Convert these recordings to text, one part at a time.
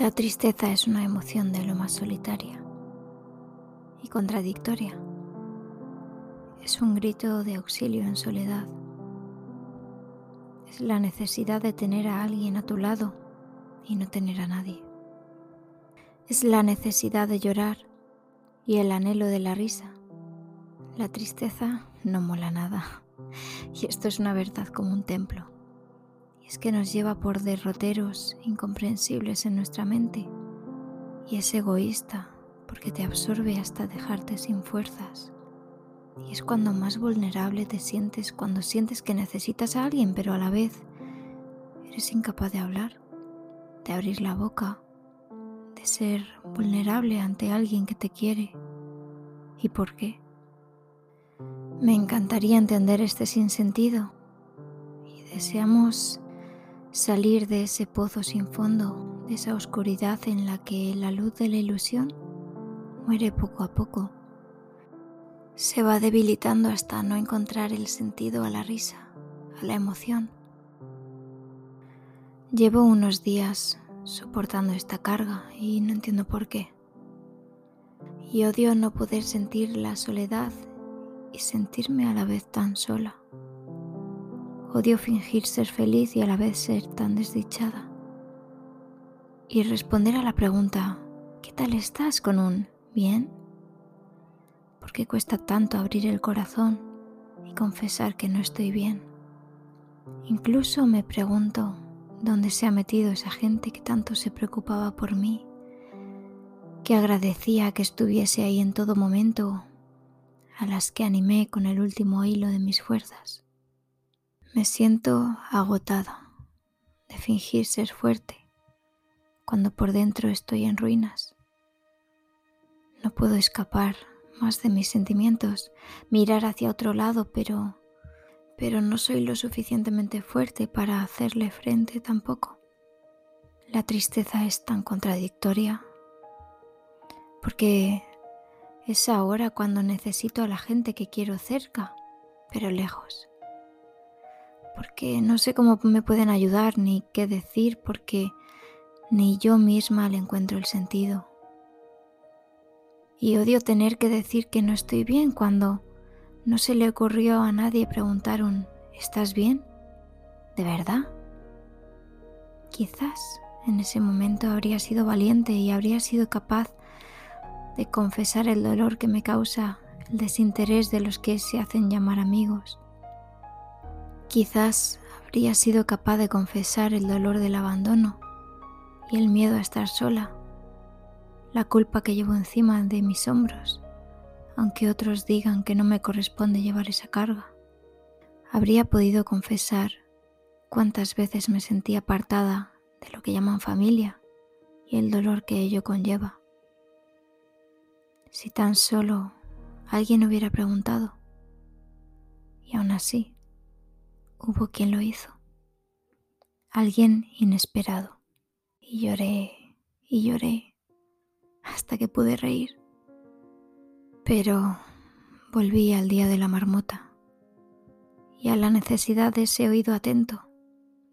La tristeza es una emoción de lo más solitaria y contradictoria. Es un grito de auxilio en soledad. Es la necesidad de tener a alguien a tu lado y no tener a nadie. Es la necesidad de llorar y el anhelo de la risa. La tristeza no mola nada. Y esto es una verdad como un templo. Es que nos lleva por derroteros incomprensibles en nuestra mente. Y es egoísta porque te absorbe hasta dejarte sin fuerzas. Y es cuando más vulnerable te sientes, cuando sientes que necesitas a alguien, pero a la vez eres incapaz de hablar, de abrir la boca, de ser vulnerable ante alguien que te quiere. ¿Y por qué? Me encantaría entender este sinsentido y deseamos salir de ese pozo sin fondo, de esa oscuridad en la que la luz de la ilusión muere poco a poco. Se va debilitando hasta no encontrar el sentido a la risa, a la emoción. Llevo unos días soportando esta carga y no entiendo por qué. Y odio no poder sentir la soledad y sentirme a la vez tan sola. Odio fingir ser feliz y a la vez ser tan desdichada. Y responder a la pregunta, ¿qué tal estás con un bien? ¿Por qué cuesta tanto abrir el corazón y confesar que no estoy bien? Incluso me pregunto dónde se ha metido esa gente que tanto se preocupaba por mí, que agradecía que estuviese ahí en todo momento a las que animé con el último hilo de mis fuerzas. Me siento agotada de fingir ser fuerte cuando por dentro estoy en ruinas. No puedo escapar más de mis sentimientos, mirar hacia otro lado, pero pero no soy lo suficientemente fuerte para hacerle frente tampoco. La tristeza es tan contradictoria porque es ahora cuando necesito a la gente que quiero cerca, pero lejos. Porque no sé cómo me pueden ayudar ni qué decir, porque ni yo misma le encuentro el sentido. Y odio tener que decir que no estoy bien cuando no se le ocurrió a nadie preguntar un ¿estás bien? ¿De verdad? Quizás en ese momento habría sido valiente y habría sido capaz de confesar el dolor que me causa el desinterés de los que se hacen llamar amigos. Quizás habría sido capaz de confesar el dolor del abandono y el miedo a estar sola, la culpa que llevo encima de mis hombros, aunque otros digan que no me corresponde llevar esa carga. Habría podido confesar cuántas veces me sentí apartada de lo que llaman familia y el dolor que ello conlleva. Si tan solo alguien hubiera preguntado. Y aún así, hubo quien lo hizo. Alguien inesperado. Y lloré y lloré hasta que pude reír. Pero volví al día de la marmota y a la necesidad de ese oído atento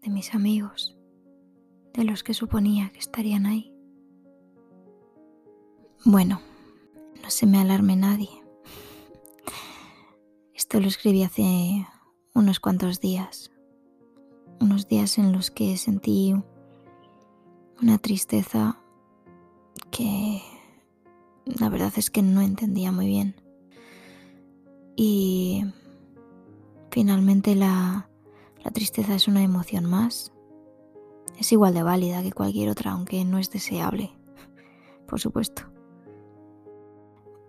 de mis amigos, de los que suponía que estarían ahí. Bueno, no se me alarme nadie. Esto lo escribí hace unos cuantos días. Unos días en los que sentí una tristeza que la verdad es que no entendía muy bien. Y finalmente la, la tristeza es una emoción más. Es igual de válida que cualquier otra, aunque no es deseable, por supuesto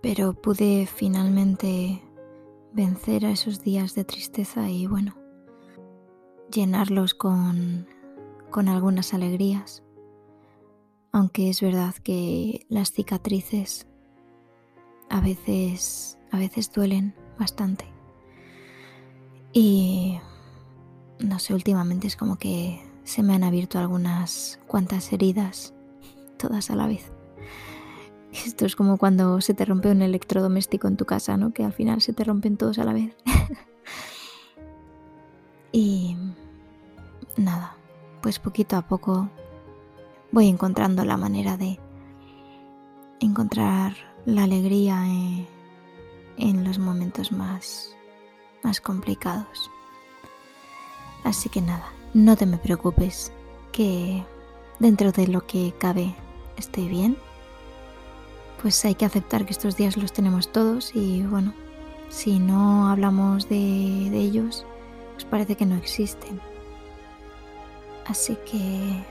pero pude finalmente vencer a esos días de tristeza y bueno, llenarlos con, con algunas alegrías, aunque es verdad que las cicatrices a veces, a veces duelen bastante. Y no sé, últimamente es como que se me han abierto algunas cuantas heridas, todas a la vez. Esto es como cuando se te rompe un electrodoméstico en tu casa, ¿no? Que al final se te rompen todos a la vez. y nada, pues poquito a poco voy encontrando la manera de encontrar la alegría en, en los momentos más, más complicados. Así que nada, no te me preocupes, que dentro de lo que cabe estoy bien. Pues hay que aceptar que estos días los tenemos todos y bueno, si no hablamos de, ellos, pues parece que no existen. Así que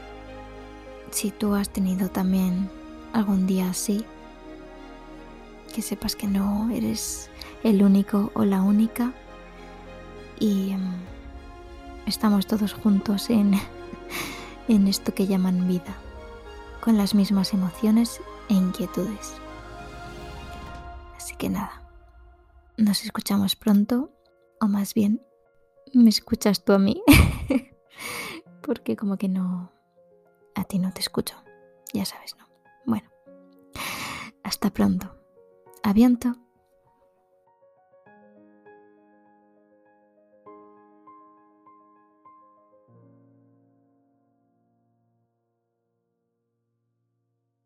si tú has tenido también algún día así, que sepas que no eres el único o la única y em, estamos todos juntos en, en esto que llaman vida, con las mismas emociones e inquietudes. Así que nada, nos escuchamos pronto, o más bien, me escuchas tú a mí, porque como que no, a ti no te escucho, ya sabes, ¿no? Bueno, hasta pronto. Aviento.